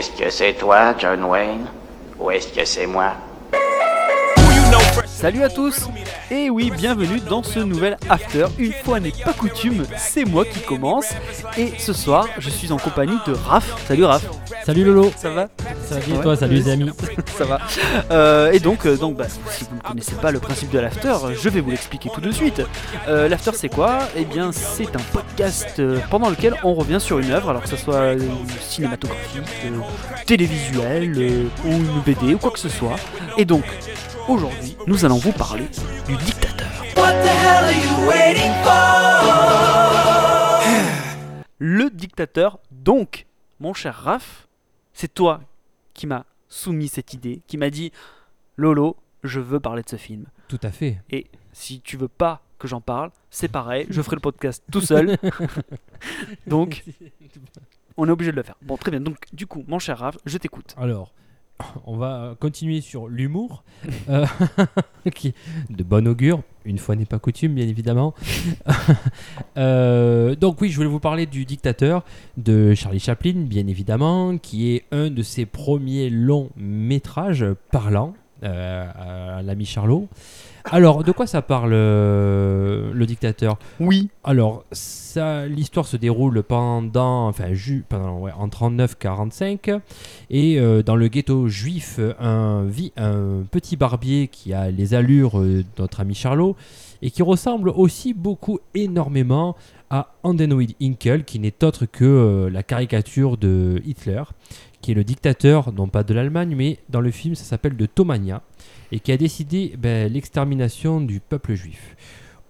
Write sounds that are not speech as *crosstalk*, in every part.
Est-ce que c'est toi, John Wayne Ou est-ce que c'est moi? Salut à tous Et oui, bienvenue dans ce nouvel After. Une fois n'est pas coutume, c'est moi qui commence. Et ce soir, je suis en compagnie de Raph. Salut Raph Salut Lolo Ça va? Ça va bien Ouais. toi? Salut les amis *laughs* Ça va. Euh, et donc, euh, donc bah, si vous ne connaissez pas le principe de l'after, je vais vous l'expliquer tout de suite. Euh, l'after, c'est quoi? Eh bien, c'est un podcast pendant lequel on revient sur une œuvre, alors que ce soit cinématographique, télévisuel euh, ou une BD ou quoi que ce soit. Et donc, aujourd'hui, nous allons vous parler du dictateur. Le dictateur, donc, mon cher Raph, c'est toi qui m'as soumis cette idée, qui m'a dit Lolo, je veux parler de ce film. Tout à fait. Et si tu veux pas que j'en parle, c'est pareil, je ferai le podcast tout *laughs* seul. donc, *laughs* on est obligé de le faire. Bon, très bien. Donc, du coup, mon cher Raph, je t'écoute. Alors, on va continuer sur l'humour, euh, *laughs* qui de bon augure, une fois n'est pas coutume, bien évidemment. *laughs* Euh, donc oui, je voulais vous parler du dictateur de Charlie Chaplin, bien évidemment, qui est un de ses premiers longs métrages parlants, euh, à l'ami Charlot. Alors, de quoi ça parle euh, le dictateur? Oui. Alors, ça, l'histoire se déroule pendant, enfin, ju- pendant, ouais, en 39-45, et euh, dans le ghetto juif, un, vi- un petit barbier qui a les allures euh, de notre ami Charlot, et qui ressemble aussi beaucoup énormément à Andenoid Hinkel, qui n'est autre que euh, la caricature de Hitler, qui est le dictateur, non pas de l'Allemagne, mais dans le film, ça s'appelle de Tomania, et qui a décidé ben, l'extermination du peuple juif.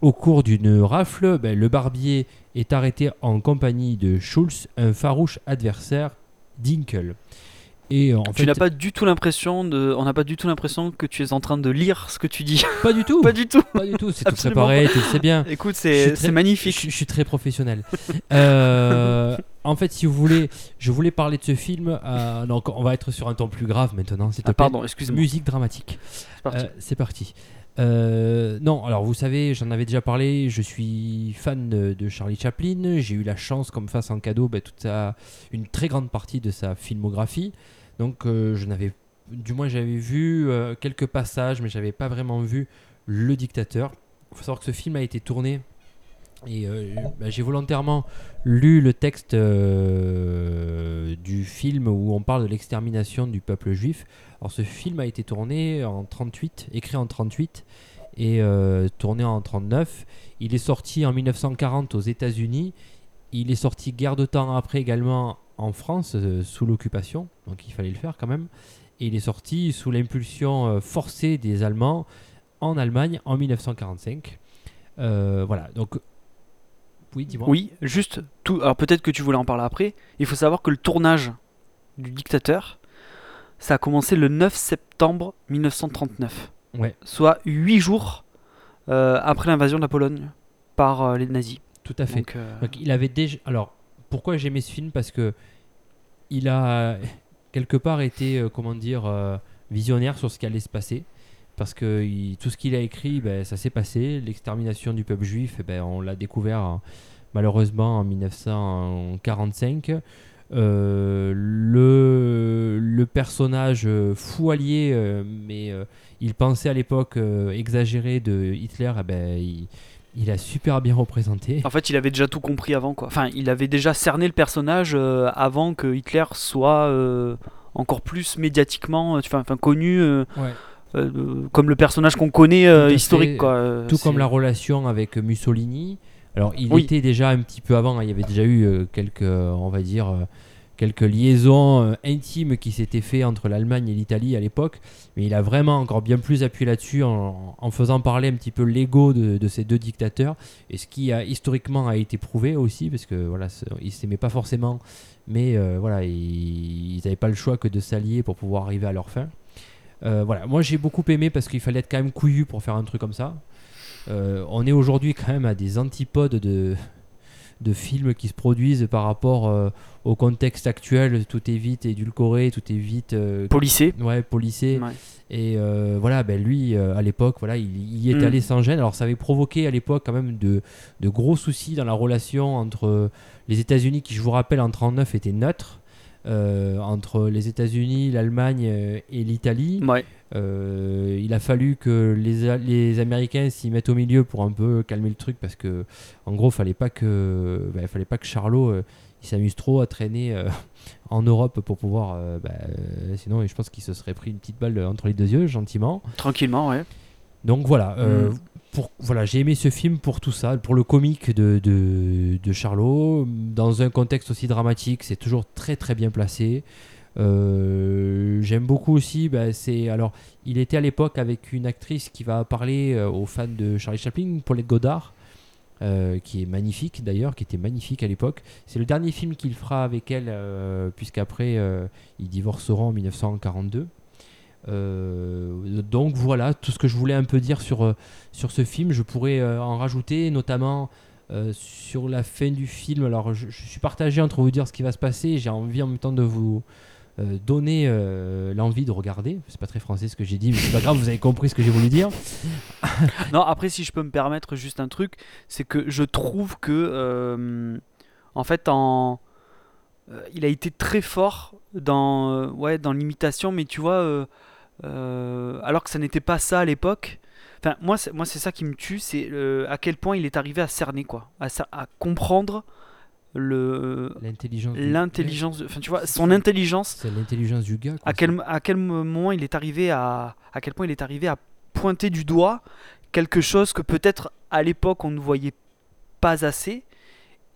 Au cours d'une rafle, ben, le barbier est arrêté en compagnie de Schulz, un farouche adversaire d'Inkel. Et euh, en tu n'as pas du tout l'impression de. On n'a pas du tout l'impression que tu es en train de lire ce que tu dis. *laughs* pas du tout, pas du tout. pas du tout, c'est tout préparé, tu le sais bien. Écoute, c'est très- Je, magnifique. je suis très professionnel. *laughs* Euh, en fait, si vous voulez, je voulais parler de ce film. euh, donc, on va être sur un ton plus grave maintenant, Ah, pardon, excuse-moi. Musique dramatique. C'est parti. Euh, non, alors vous savez, j'en avais déjà parlé, je suis fan de, de Charlie Chaplin. J'ai eu la chance, comme face en cadeau, bah, toute sa, une très grande partie de sa filmographie. Donc, euh, je n'avais, du moins, j'avais vu euh, quelques passages, mais j'avais pas vraiment vu Le Dictateur. Il faut savoir que ce film a été tourné. Et euh, bah, j'ai volontairement lu le texte du film où on parle de l'extermination du peuple juif. Alors ce film a été tourné en 38, écrit en 38 et tourné en 39. Il est sorti en 1940 aux États-Unis. Il est sorti guère de temps après également en France euh, sous l'occupation, donc il fallait le faire quand même. Et il est sorti sous l'impulsion euh, forcée des Allemands en Allemagne en 1945. Euh, voilà, donc oui, dis-moi. Oui, juste tout. Alors peut-être que tu voulais en parler après. Il faut savoir que le tournage du dictateur, ça a commencé le 9 septembre 1939, Ouais, soit 8 jours euh, après l'invasion de la Pologne par euh, les nazis. tout à fait. Donc, Donc il avait déjà. Alors pourquoi j'aimais ce film Parce que il a quelque part été, euh, comment dire, euh, visionnaire sur ce qui allait se passer. Parce que tout ce qu'il a écrit, ben, ça s'est passé. L'extermination du peuple juif, eh ben, on l'a découvert hein, malheureusement en 1945. Euh, le, personnage fou allié, mais il pensait à l'époque exagéré de Hitler, eh ben, il a super bien représenté. en fait, il avait déjà tout compris avant, quoi. Enfin, il avait déjà cerné le personnage euh, avant que Hitler soit euh, encore plus médiatiquement, euh, enfin, enfin, connu euh, Ouais. comme le personnage qu'on connaît historique, fait. quoi. Tout comme la relation avec Mussolini. Alors, il Oui. était déjà un petit peu avant, hein, il y avait déjà eu quelques, on va dire, quelques liaisons euh, intimes qui s'étaient fait entre l'Allemagne et l'Italie à l'époque. Mais il a vraiment encore bien plus appuyé là-dessus en, faisant parler un petit peu l'ego de, ces deux dictateurs. Et ce qui a historiquement a été prouvé aussi, parce que voilà, ils s'aimaient pas forcément, mais euh, voilà, ils n'avaient pas le choix que de s'allier pour pouvoir arriver à leur fin. Euh, voilà, moi j'ai beaucoup aimé parce qu'il fallait être quand même couillu pour faire un truc comme ça. On est aujourd'hui quand même à des antipodes de, de films qui se produisent par rapport euh, au contexte actuel. Tout est vite édulcoré, tout est vite euh, Policé. ouais, policé. Ouais. Et euh, voilà, ben lui, euh, à l'époque, voilà, il, il y est Mm. allé sans gêne. Alors ça avait provoqué à l'époque quand même de, de gros soucis dans la relation entre les États-Unis, qui je vous rappelle en 39 étaient neutres. Euh, entre les États-Unis, l'Allemagne euh, et l'Italie. Ouais. Euh, il a fallu que les, Américains s'y mettent au milieu pour un peu calmer le truc parce que en gros fallait pas que bah, fallait pas que Charlot euh, il s'amuse trop à traîner *laughs* en Europe pour pouvoir bah, euh, sinon je pense qu'il se serait pris une petite balle entre les deux yeux gentiment Tranquillement, ouais. donc voilà euh, Mm. Pour, voilà j'ai aimé ce film pour tout ça pour le comique de, de, de Charlot dans un contexte aussi dramatique c'est toujours très très bien placé euh, j'aime beaucoup aussi bah, c'est alors il était à l'époque avec une actrice qui va parler euh, aux fans de Charlie Chaplin Paulette Godard euh, qui est magnifique d'ailleurs, qui était magnifique à l'époque. C'est le dernier film qu'il fera avec elle, puisqu'après ils divorceront en 1942. Euh, donc voilà tout ce que je voulais un peu dire sur, euh, sur ce film. Je pourrais euh, en rajouter, notamment sur la fin du film. Alors je, suis partagé entre vous dire ce qui va se passer. J'ai envie en même temps de vous donner l'envie de regarder. C'est pas très français ce que j'ai dit, mais c'est pas grave, vous avez compris ce que j'ai voulu dire. *laughs* Non, après, si je peux me permettre juste un truc, c'est que je trouve que, en fait, il a été très fort dans, ouais, dans l'imitation, mais tu vois, alors que ça n'était pas ça à l'époque. Enfin, moi, c'est, moi, c'est ça qui me tue, c'est euh, à quel point il est arrivé à cerner, quoi, à, comprendre le L'intelligence. l'intelligence, enfin, tu vois, son intelligence C'est l'intelligence du gars. quoi. à quel, à quel moment il est arrivé à à quel point il est arrivé à pointer du doigt quelque chose que peut-être à l'époque on ne voyait pas assez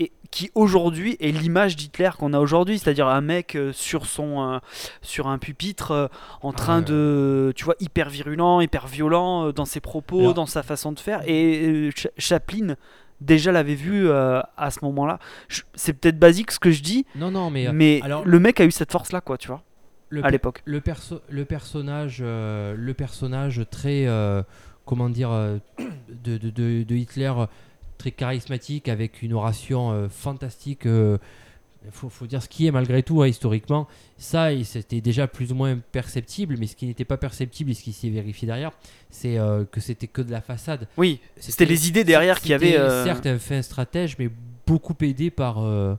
et qui aujourd'hui est l'image d'Hitler qu'on a aujourd'hui, c'est-à-dire un mec euh, sur son euh, sur un pupitre euh, en train de tu vois hyper virulent, hyper violent dans ses propos, dans sa façon de faire et Cha- Chaplin déjà l'avait vu euh, à ce moment-là. C'est peut-être basique ce que je dis, Non, non, mais, mais alors- le mec a eu cette force là quoi, tu vois, le, à l'époque. le, perso- le personnage, le personnage très, comment dire, de, de- de- de Hitler, très charismatique, avec une oration euh, fantastique. Il faut, faut dire ce qui est malgré tout, hein, historiquement. Ça, c'était déjà plus ou moins perceptible, mais ce qui n'était pas perceptible et ce qui s'est vérifié derrière, c'est euh, que c'était que de la façade. Oui, c'était les idées derrière qui avaient. euh, certes un fin stratège, mais beaucoup aidé par, euh,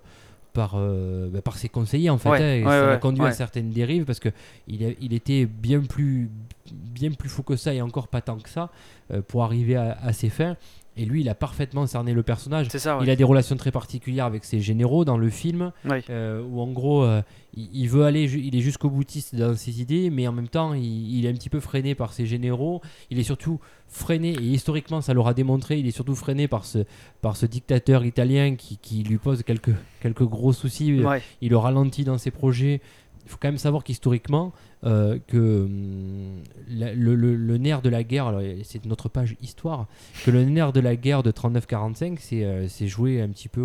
par, euh, bah, par ses conseillers en fait. Ouais, hein, et ouais, ça ouais, conduit à certaines dérives parce que il, a- il était bien plus, bien plus fou que ça et encore pas tant que ça euh, pour arriver à, à ses fins. Et lui, il a parfaitement cerné le personnage. C'est ça, ouais. Il a des relations très particulières avec ses généraux dans le film, euh, où en gros, euh, il, il veut aller, il est jusqu'au boutiste dans ses idées, mais en même temps, il, il est un petit peu freiné par ses généraux. Il est surtout freiné, et historiquement, ça l'aura démontré, il est surtout freiné par ce, par ce dictateur italien qui, qui lui pose quelques, quelques gros soucis. Ouais. Il le ralentit dans ses projets. Il faut quand même savoir qu'historiquement, euh, que hum, le, nerf de la guerre, alors, c'est notre page histoire, que le nerf de la guerre de 39-45, c'est euh, c'est joué un petit peu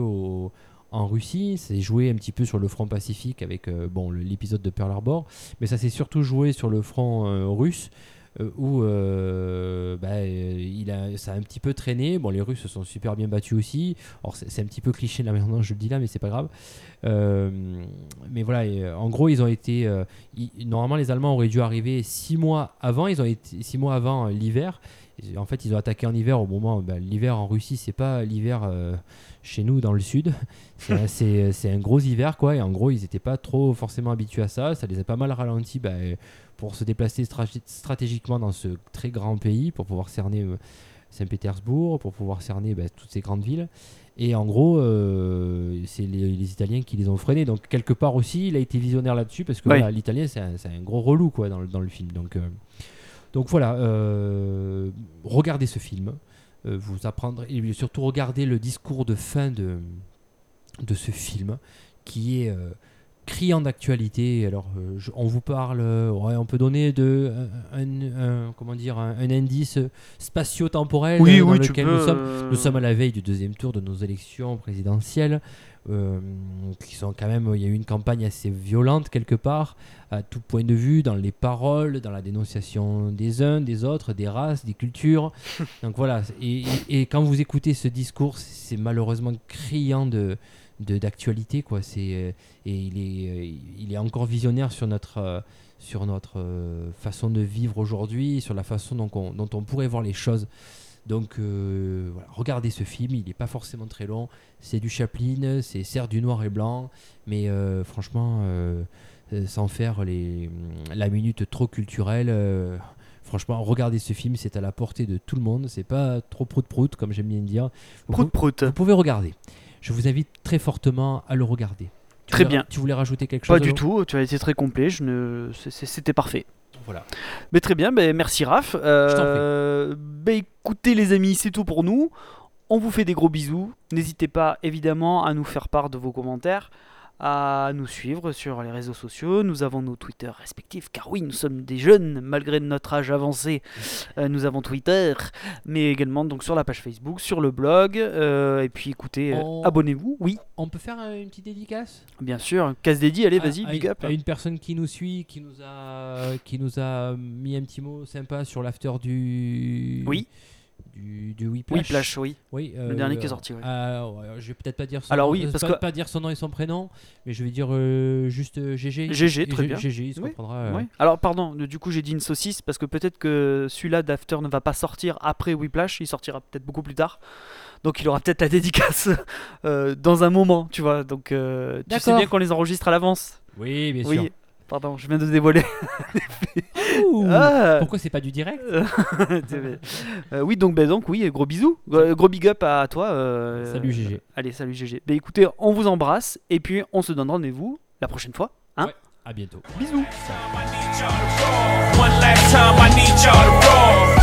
en Russie, c'est joué un petit peu sur le front pacifique avec euh, bon, l'épisode de Pearl Harbor, mais ça s'est surtout joué sur le front russe. Euh, où euh, bah, euh, il a, ça a un petit peu traîné. Bon, les Russes se sont super bien battus aussi. Alors, c'est un petit peu cliché là maintenant, je le dis là, mais c'est pas grave. Mais voilà, en gros, ils ont été. normalement, les Allemands auraient dû arriver six mois avant. Ils ont été six mois avant l'hiver. En fait, ils ont attaqué en hiver au moment. bah, l'hiver en Russie, c'est pas l'hiver euh, chez nous dans le sud. *laughs* C'est un- gros hiver, quoi. Et en gros, ils n'étaient pas trop forcément habitués à ça. Ça les a pas mal ralentis euh, pour se déplacer stratégiquement dans ce très grand pays, pour pouvoir cerner euh, Saint-Pétersbourg, pour pouvoir cerner bah, toutes ces grandes villes. Et en gros, euh, c'est les, les Italiens qui les ont freinés. Donc quelque part aussi, il a été visionnaire là-dessus parce que voilà, l'Italien, c'est un, gros relou quoi dans le, dans le film. Donc, donc voilà, euh, regardez ce film. Euh, vous apprendrez et surtout regardez le discours de fin de, de ce film qui est euh, criant d'actualité. Alors, je- on vous parle, ouais, on peut donner de, un, un- un- comment dire, un, un indice spatio-temporel Oui, dans oui, lequel nous sommes. Nous sommes à la veille du deuxième tour de nos élections présidentielles, qui sont quand même, il y a eu une campagne assez violente quelque part, à tout point de vue, dans les paroles, dans la dénonciation des uns, des autres, des races, des cultures. *laughs* Donc voilà, et, et- et quand vous écoutez ce discours, c'est malheureusement criant de d'actualité quoi c'est euh, et il est euh, il est encore visionnaire sur notre euh, sur notre euh, façon de vivre aujourd'hui sur la façon dont on, dont on pourrait voir les choses Donc euh, voilà, regardez ce film, il n'est pas forcément très long. C'est du Chaplin, c'est certes du noir et blanc, mais euh, franchement, euh, sans faire les, la minute trop culturelle. Franchement, regardez ce film, c'est à la portée de tout le monde. C'est pas trop prout-prout, comme j'aime bien dire. Vous, Prout prout. vous pouvez regarder. Je vous invite très fortement à le regarder. Tu Très voulais- bien. Tu voulais rajouter quelque chose Pas du tout, tu as été très complet, je ne... c'était parfait. Voilà. Mais très bien, ben, merci Raph. Euh, ben, écoutez les amis, c'est tout pour nous. On vous fait des gros bisous. N'hésitez pas évidemment à nous faire part de vos commentaires, à nous suivre sur les réseaux sociaux. Nous avons nos Twitter respectifs, car oui, nous sommes des jeunes, malgré notre âge avancé. Euh, nous avons Twitter, mais également donc sur la page Facebook, sur le blog. euh, et puis écoutez, euh, On- abonnez-vous. Oui, On peut faire une petite dédicace? Bien sûr. Casse dédié, allez, à- vas-y, big up. à une personne qui nous suit, qui nous a, qui nous a mis un petit mot sympa sur l'after du. Oui. Du, du Whiplash. Oui, oui. Oui, Le dernier qui est sorti, oui. euh, ouais, je vais peut-être pas dire son Alors nom, oui, euh, parce pas, que- pas dire son nom et son prénom, mais je vais dire euh, juste GG. GG, très bien. GG, il se Oui, comprendra. Alors pardon, du coup j'ai dit une saucisse parce que peut-être que celui-là d'After ne va pas sortir après Whiplash, il sortira peut-être beaucoup plus tard. Donc il aura peut-être la dédicace *laughs* euh, dans un moment, tu vois. Donc euh, tu sais bien qu'on les enregistre à l'avance. Oui, bien sûr. Pardon, je viens de dévoiler. Ouh, Ah Pourquoi c'est pas du direct *laughs* Euh, oui, donc, ben, donc oui, gros bisous, gros, gros big up à toi. euh, Salut, GG. Allez, salut GG. Ben écoutez, on vous embrasse et puis on se donne rendez-vous la prochaine fois. Hein À bientôt. Bisous. One